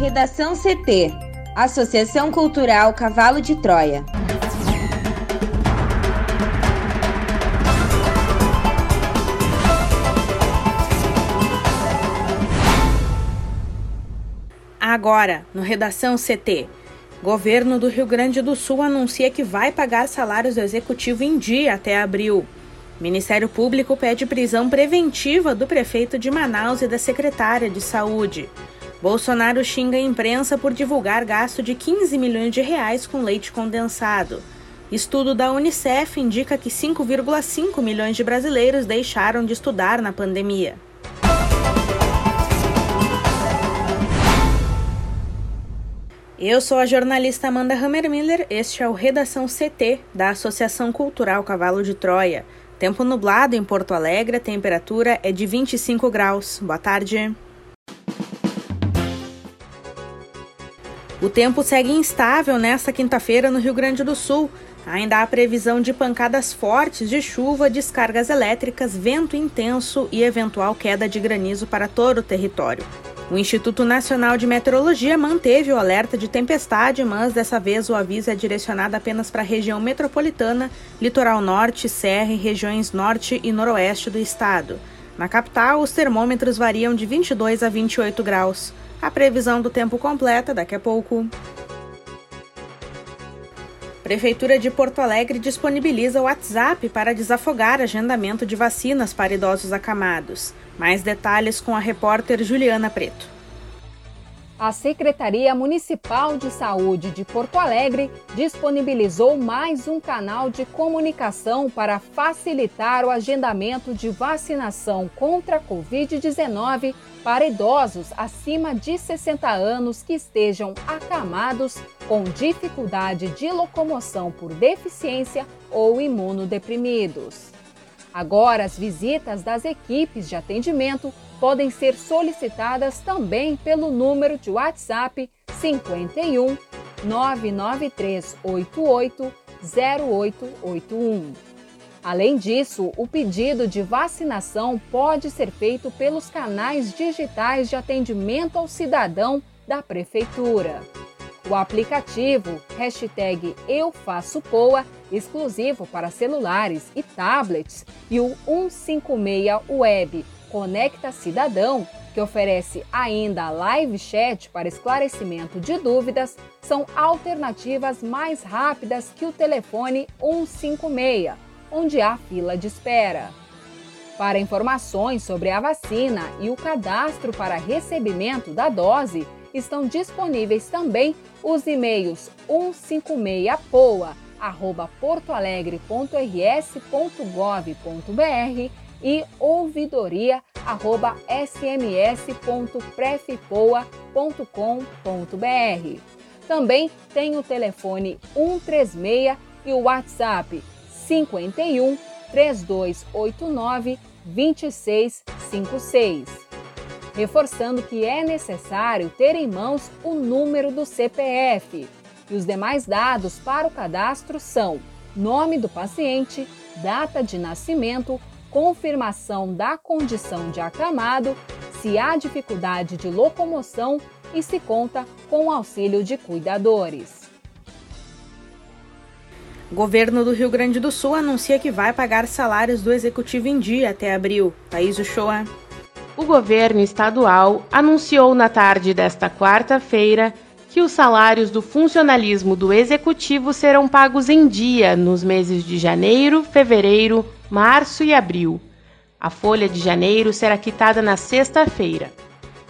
Redação CT Associação Cultural Cavalo de Troia. Agora, no Redação CT. Governo do Rio Grande do Sul anuncia que vai pagar salários do executivo em dia até abril. Ministério Público pede prisão preventiva do prefeito de Manaus e da secretária de Saúde. Bolsonaro xinga a imprensa por divulgar gasto de 15 milhões de reais com leite condensado. Estudo da Unicef indica que 5,5 milhões de brasileiros deixaram de estudar na pandemia. Eu sou a jornalista Amanda Hammermiller, este é o Redação CT da Associação Cultural Cavalo de Troia. Tempo nublado em Porto Alegre, a temperatura é de 25 graus. Boa tarde. O tempo segue instável nesta quinta-feira no Rio Grande do Sul. Ainda há previsão de pancadas fortes de chuva, descargas elétricas, vento intenso e eventual queda de granizo para todo o território. O Instituto Nacional de Meteorologia manteve o alerta de tempestade, mas dessa vez o aviso é direcionado apenas para a região metropolitana, litoral norte, serra e regiões norte e noroeste do estado. Na capital, os termômetros variam de 22 a 28 graus. A previsão do tempo completa daqui a pouco. Prefeitura de Porto Alegre disponibiliza o WhatsApp para desafogar agendamento de vacinas para idosos acamados. Mais detalhes com a repórter Juliana Preto. A Secretaria Municipal de Saúde de Porto Alegre disponibilizou mais um canal de comunicação para facilitar o agendamento de vacinação contra a Covid-19 para idosos acima de 60 anos que estejam acamados com dificuldade de locomoção por deficiência ou imunodeprimidos. Agora, as visitas das equipes de atendimento podem ser solicitadas também pelo número de WhatsApp 51 99388 0881. Além disso, o pedido de vacinação pode ser feito pelos canais digitais de atendimento ao cidadão da Prefeitura. O aplicativo hashtag Eu Faço Poa, exclusivo para celulares e tablets, e o 156 Web Conecta Cidadão, que oferece ainda live chat para esclarecimento de dúvidas, são alternativas mais rápidas que o telefone 156 onde há fila de espera. Para informações sobre a vacina e o cadastro para recebimento da dose, estão disponíveis também os e-mails 156poa@portoalegre.rs.gov.br e ouvidoria@sms.prefpoa.com.br. Também tem o telefone 136 e o WhatsApp 51 3289 2656. Reforçando que é necessário ter em mãos o número do CPF. E os demais dados para o cadastro são nome do paciente, data de nascimento, confirmação da condição de acamado, se há dificuldade de locomoção e se conta com auxílio de cuidadores. O governo do Rio Grande do Sul anuncia que vai pagar salários do executivo em dia até abril. Thaís Uchoa. O governo estadual anunciou na tarde desta quarta-feira que os salários do funcionalismo do executivo serão pagos em dia nos meses de janeiro, fevereiro, março e abril. A folha de janeiro será quitada na sexta-feira.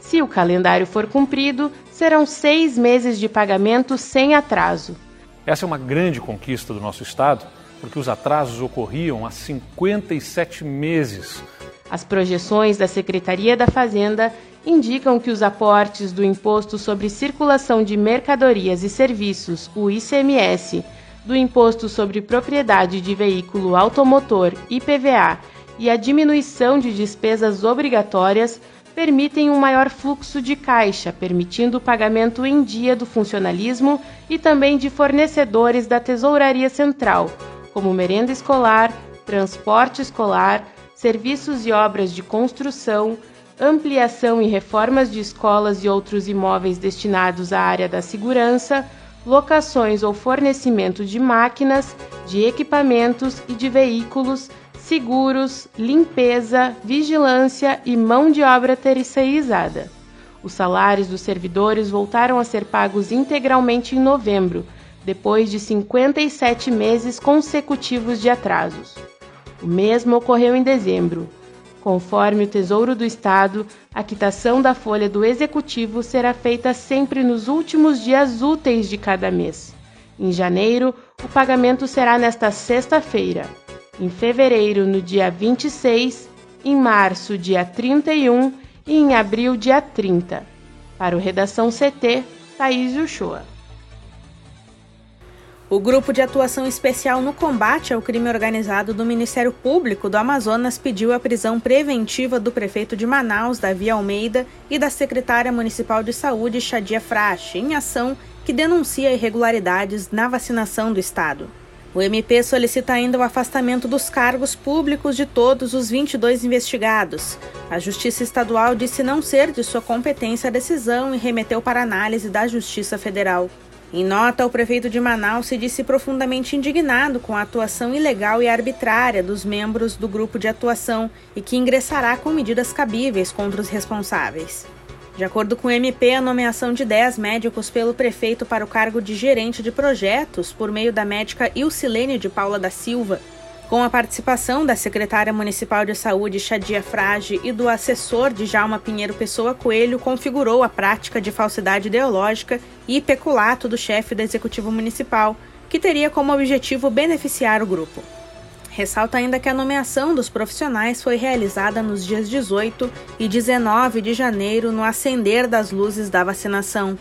Se o calendário for cumprido, serão seis meses de pagamento sem atraso. Essa é uma grande conquista do nosso Estado, porque os atrasos ocorriam há 57 meses. As projeções da Secretaria da Fazenda indicam que os aportes do Imposto sobre Circulação de Mercadorias e Serviços, o ICMS, do Imposto sobre Propriedade de Veículo Automotor, IPVA, e a diminuição de despesas obrigatórias permitem um maior fluxo de caixa, permitindo o pagamento em dia do funcionalismo e também de fornecedores da Tesouraria Central, como merenda escolar, transporte escolar, serviços e obras de construção, ampliação e reformas de escolas e outros imóveis destinados à área da segurança, locações ou fornecimento de máquinas, de equipamentos e de veículos, seguros, limpeza, vigilância e mão de obra terceirizada. Os salários dos servidores voltaram a ser pagos integralmente em novembro, depois de 57 meses consecutivos de atrasos. O mesmo ocorreu em dezembro. Conforme o Tesouro do Estado, a quitação da folha do Executivo será feita sempre nos últimos dias úteis de cada mês. Em janeiro, o pagamento será nesta sexta-feira. Em fevereiro, no dia 26, em março, dia 31 e em abril, dia 30. Para o Redação CT, Thaís Uchoa. O Grupo de Atuação Especial no Combate ao Crime Organizado do Ministério Público do Amazonas pediu a prisão preventiva do prefeito de Manaus, Davi Almeida, e da secretária municipal de saúde, Shadia Frache, em ação que denuncia irregularidades na vacinação do estado. O MP solicita ainda o afastamento dos cargos públicos de todos os 22 investigados. A Justiça Estadual disse não ser de sua competência a decisão e remeteu para análise da Justiça Federal. Em nota, o prefeito de Manaus se disse profundamente indignado com a atuação ilegal e arbitrária dos membros do grupo de atuação e que ingressará com medidas cabíveis contra os responsáveis. De acordo com o MP, a nomeação de 10 médicos pelo prefeito para o cargo de gerente de projetos, por meio da médica Ilcilene de Paula da Silva, com a participação da secretária municipal de saúde Shadia Frage e do assessor de Jalma Pinheiro Pessoa Coelho, configurou a prática de falsidade ideológica e peculato do chefe do executivo municipal, que teria como objetivo beneficiar o grupo. Ressalta ainda que a nomeação dos profissionais foi realizada nos dias 18 e 19 de janeiro, no acender das luzes da vacinação.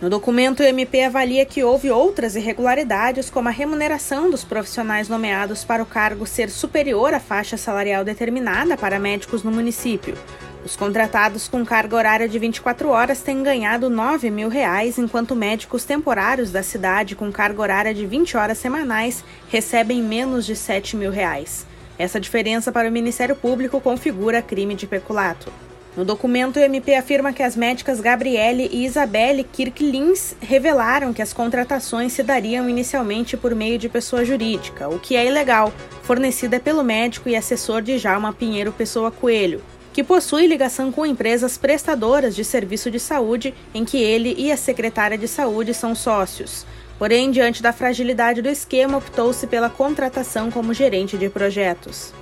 No documento, o MP avalia que houve outras irregularidades, como a remuneração dos profissionais nomeados para o cargo ser superior à faixa salarial determinada para médicos no município. Os contratados com carga horária de 24 horas têm ganhado 9 mil reais, enquanto médicos temporários da cidade com carga horária de 20 horas semanais recebem menos de 7 mil reais. Essa diferença para o Ministério Público configura crime de peculato. No documento, o MP afirma que as médicas Gabriele e Isabelle Kirklins revelaram que as contratações se dariam inicialmente por meio de pessoa jurídica, o que é ilegal, fornecida pelo médico e assessor de Jalma Pinheiro Pessoa Coelho, que possui ligação com empresas prestadoras de serviço de saúde em que ele e a secretária de saúde são sócios. Porém, diante da fragilidade do esquema, optou-se pela contratação como gerente de projetos.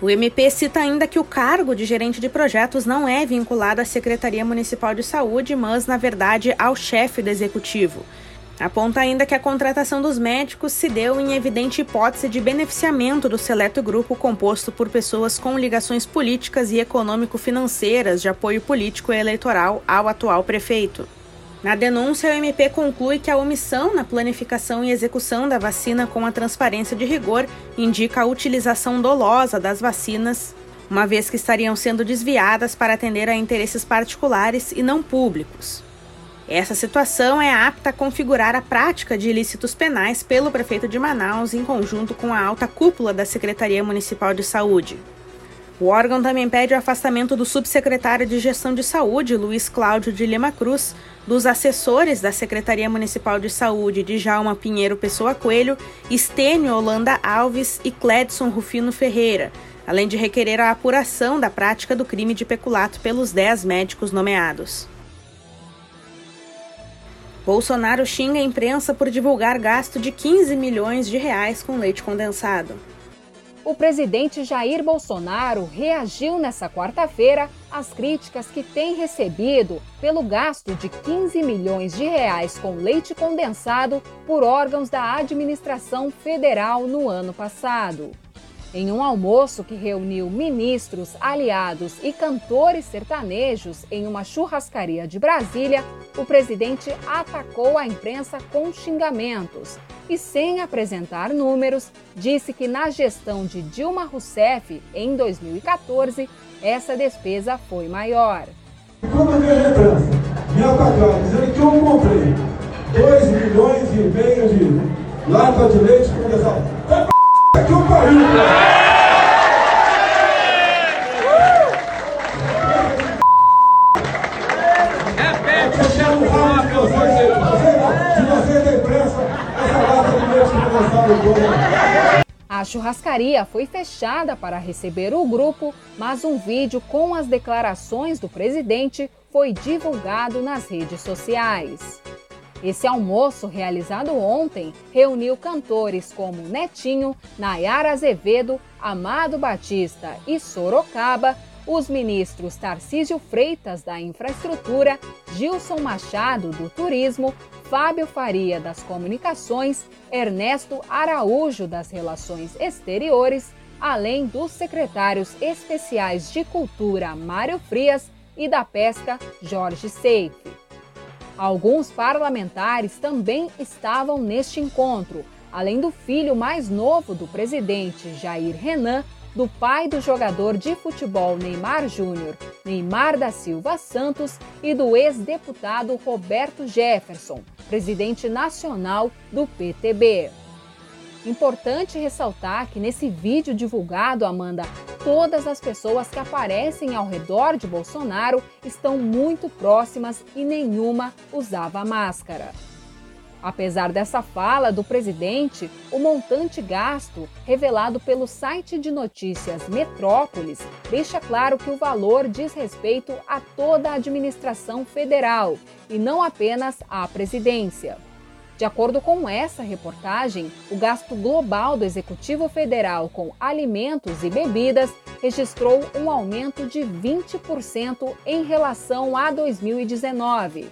O MP cita ainda que o cargo de gerente de projetos não é vinculado à Secretaria Municipal de Saúde, mas, na verdade, ao chefe do executivo. Aponta ainda que a contratação dos médicos se deu em evidente hipótese de beneficiamento do seleto grupo composto por pessoas com ligações políticas e econômico-financeiras de apoio político e eleitoral ao atual prefeito. Na denúncia, o MP conclui que a omissão na planificação e execução da vacina com a transparência de rigor indica a utilização dolosa das vacinas, uma vez que estariam sendo desviadas para atender a interesses particulares e não públicos. Essa situação é apta a configurar a prática de ilícitos penais pelo prefeito de Manaus em conjunto com a alta cúpula da Secretaria Municipal de Saúde. O órgão também pede o afastamento do subsecretário de Gestão de Saúde, Luiz Cláudio de Lima Cruz, dos assessores da Secretaria Municipal de Saúde, de Jalma Pinheiro Pessoa Coelho, Estênio Holanda Alves e Cledson Rufino Ferreira, além de requerer a apuração da prática do crime de peculato pelos 10 médicos nomeados. Bolsonaro xinga a imprensa por divulgar gasto de 15 milhões de reais com leite condensado. O presidente Jair Bolsonaro reagiu nesta quarta-feira às críticas que tem recebido pelo gasto de 15 milhões de reais com leite condensado por órgãos da administração federal no ano passado. Em um almoço que reuniu ministros, aliados e cantores sertanejos em uma churrascaria de Brasília, o presidente atacou a imprensa com xingamentos e, sem apresentar números, disse que na gestão de Dilma Rousseff, em 2014, essa despesa foi maior. Quando a imprensa me atacar, dizendo que eu comprei 2 milhões e meio de lata de leite condensado que o a churrascaria foi fechada para receber o grupo, mas um vídeo com as declarações do presidente foi divulgado nas redes sociais. Esse almoço, realizado ontem, reuniu cantores como Netinho, Nayara Azevedo, Amado Batista e Sorocaba, os ministros Tarcísio Freitas, da Infraestrutura, Gilson Machado, do Turismo, Fábio Faria, das Comunicações, Ernesto Araújo, das Relações Exteriores, além dos secretários especiais de Cultura, Mário Frias, e da Pesca, Jorge Seife. Alguns parlamentares também estavam neste encontro, além do filho mais novo do presidente, Jair Renan, do pai do jogador de futebol Neymar Júnior, Neymar da Silva Santos, e do ex-deputado Roberto Jefferson, presidente nacional do PTB. Importante ressaltar que nesse vídeo divulgado, Amanda, todas as pessoas que aparecem ao redor de Bolsonaro estão muito próximas e nenhuma usava máscara. Apesar dessa fala do presidente, o montante gasto, revelado pelo site de notícias Metrópolis, deixa claro que o valor diz respeito a toda a administração federal e não apenas à presidência. De acordo com essa reportagem, o gasto global do Executivo Federal com alimentos e bebidas registrou um aumento de 20% em relação a 2019.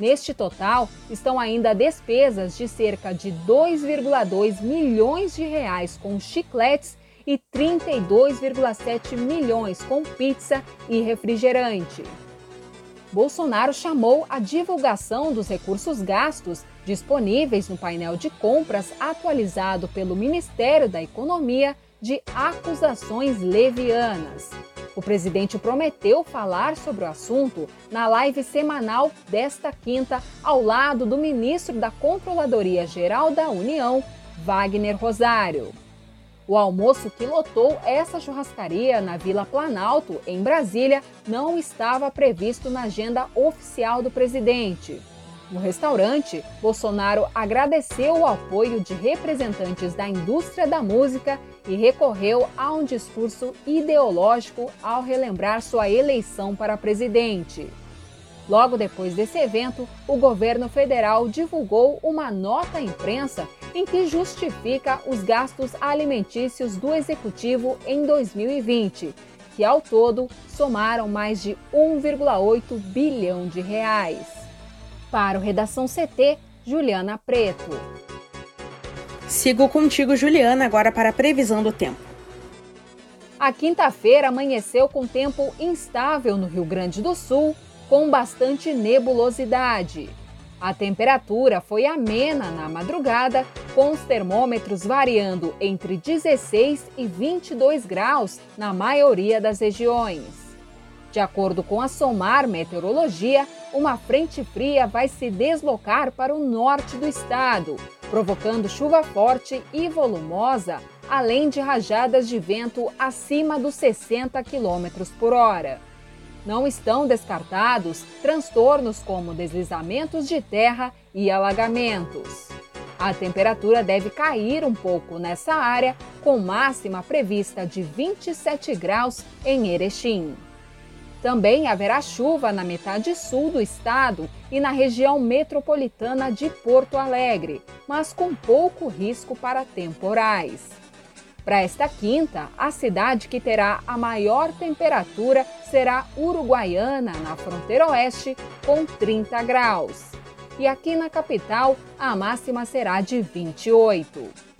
Neste total, estão ainda despesas de cerca de 2,2 milhões de reais com chicletes e 32,7 milhões com pizza e refrigerante. Bolsonaro chamou a divulgação dos recursos gastos disponíveis no painel de compras atualizado pelo Ministério da Economia de acusações levianas. O presidente prometeu falar sobre o assunto na live semanal desta quinta, ao lado do ministro da Controladoria Geral da União, Wagner Rosário. O almoço que lotou essa churrascaria na Vila Planalto, em Brasília, não estava previsto na agenda oficial do presidente. No restaurante, Bolsonaro agradeceu o apoio de representantes da indústria da música e recorreu a um discurso ideológico ao relembrar sua eleição para presidente. Logo depois desse evento, o governo federal divulgou uma nota à imprensa em que justifica os gastos alimentícios do executivo em 2020, que ao todo somaram mais de 1,8 bilhão de reais. Para o Redação CT, Juliana Preto. Sigo contigo, Juliana, agora para a previsão do tempo. A quinta-feira amanheceu com tempo instável no Rio Grande do Sul com bastante nebulosidade. A temperatura foi amena na madrugada, com os termômetros variando entre 16 e 22 graus na maioria das regiões. De acordo com a SOMAR Meteorologia, uma frente fria vai se deslocar para o norte do estado, provocando chuva forte e volumosa, além de rajadas de vento acima dos 60 km por hora não estão descartados transtornos como deslizamentos de terra e alagamentos. A temperatura deve cair um pouco nessa área, com máxima prevista de 27 graus em Erechim. Também haverá chuva na metade sul do estado e na região metropolitana de Porto Alegre, mas com pouco risco para temporais. Para esta quinta, a cidade que terá a maior temperatura será Uruguaiana, na fronteira oeste, com 30 graus. E aqui na capital, a máxima será de 28.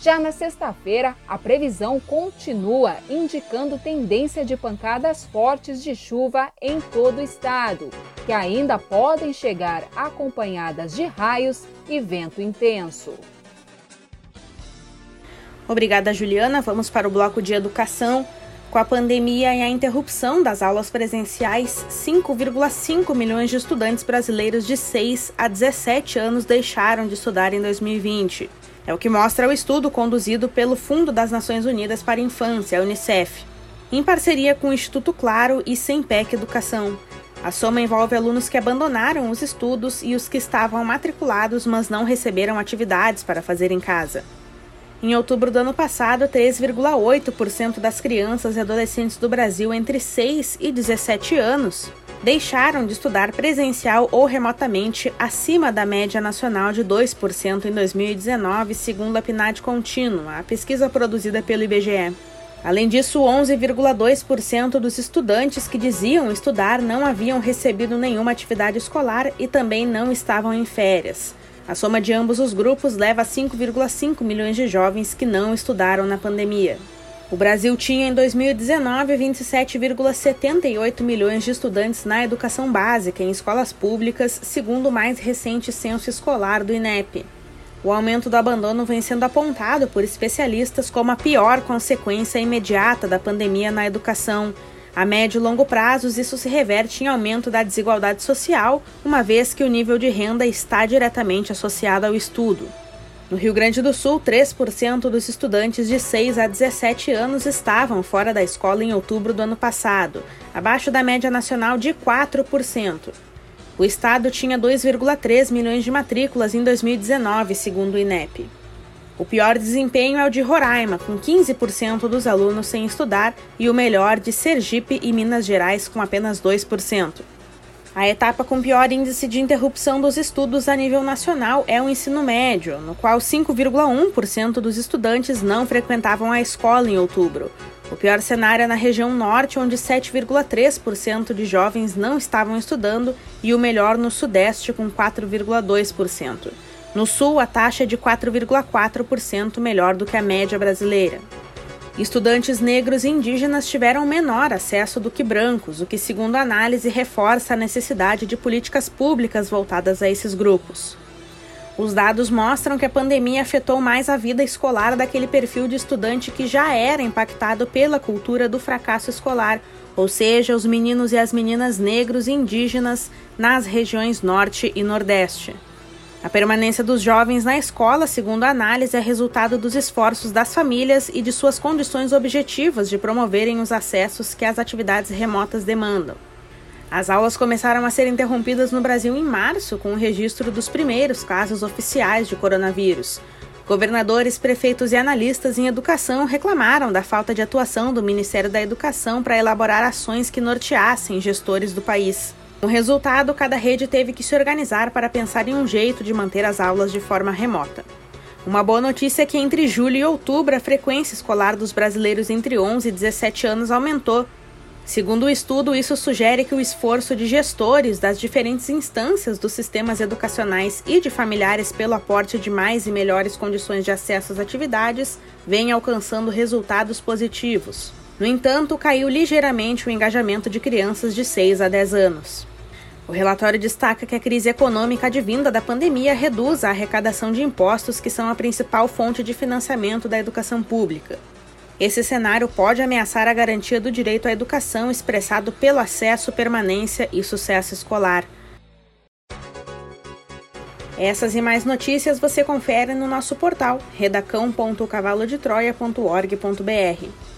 Já na sexta-feira, a previsão continua indicando tendência de pancadas fortes de chuva em todo o estado, que ainda podem chegar acompanhadas de raios e vento intenso. Obrigada, Juliana. Vamos para o bloco de educação. Com a pandemia e a interrupção das aulas presenciais, 5,5 milhões de estudantes brasileiros de 6 a 17 anos deixaram de estudar em 2020. É o que mostra o estudo conduzido pelo Fundo das Nações Unidas para a Infância, a Unicef, em parceria com o Instituto Claro e Sempec Educação. A soma envolve alunos que abandonaram os estudos e os que estavam matriculados, mas não receberam atividades para fazer em casa. Em outubro do ano passado, 3,8% das crianças e adolescentes do Brasil entre 6 e 17 anos deixaram de estudar presencial ou remotamente acima da média nacional de 2% em 2019, segundo a PNAD contínua, a pesquisa produzida pelo IBGE. Além disso, 11,2% dos estudantes que diziam estudar não haviam recebido nenhuma atividade escolar e também não estavam em férias. A soma de ambos os grupos leva a 5,5 milhões de jovens que não estudaram na pandemia. O Brasil tinha em 2019 27,78 milhões de estudantes na educação básica em escolas públicas, segundo o mais recente censo escolar do INEP. O aumento do abandono vem sendo apontado por especialistas como a pior consequência imediata da pandemia na educação. A médio e longo prazos, isso se reverte em aumento da desigualdade social, uma vez que o nível de renda está diretamente associado ao estudo. No Rio Grande do Sul, 3% dos estudantes de 6 a 17 anos estavam fora da escola em outubro do ano passado, abaixo da média nacional de 4%. O estado tinha 2,3 milhões de matrículas em 2019, segundo o INEP. O pior desempenho é o de Roraima, com 15% dos alunos sem estudar, e o melhor de Sergipe e Minas Gerais, com apenas 2%. A etapa com pior índice de interrupção dos estudos a nível nacional é o ensino médio, no qual 5,1% dos estudantes não frequentavam a escola em outubro. O pior cenário é na região norte, onde 7,3% de jovens não estavam estudando, e o melhor no sudeste, com 4,2%. No sul, a taxa é de 4,4%, melhor do que a média brasileira. Estudantes negros e indígenas tiveram menor acesso do que brancos, o que, segundo a análise, reforça a necessidade de políticas públicas voltadas a esses grupos. Os dados mostram que a pandemia afetou mais a vida escolar daquele perfil de estudante que já era impactado pela cultura do fracasso escolar, ou seja, os meninos e as meninas negros e indígenas nas regiões Norte e Nordeste. A permanência dos jovens na escola, segundo a análise, é resultado dos esforços das famílias e de suas condições objetivas de promoverem os acessos que as atividades remotas demandam. As aulas começaram a ser interrompidas no Brasil em março, com o registro dos primeiros casos oficiais de coronavírus. Governadores, prefeitos e analistas em educação reclamaram da falta de atuação do Ministério da Educação para elaborar ações que norteassem gestores do país. No resultado, cada rede teve que se organizar para pensar em um jeito de manter as aulas de forma remota. Uma boa notícia é que entre julho e outubro a frequência escolar dos brasileiros entre 11 e 17 anos aumentou. Segundo o estudo, isso sugere que o esforço de gestores das diferentes instâncias dos sistemas educacionais e de familiares pelo aporte de mais e melhores condições de acesso às atividades vem alcançando resultados positivos. No entanto, caiu ligeiramente o engajamento de crianças de 6 a 10 anos. O relatório destaca que a crise econômica advinda da pandemia reduz a arrecadação de impostos, que são a principal fonte de financiamento da educação pública. Esse cenário pode ameaçar a garantia do direito à educação expressado pelo acesso, permanência e sucesso escolar. Essas e mais notícias você confere no nosso portal redacão.cavalodetroia.org.br.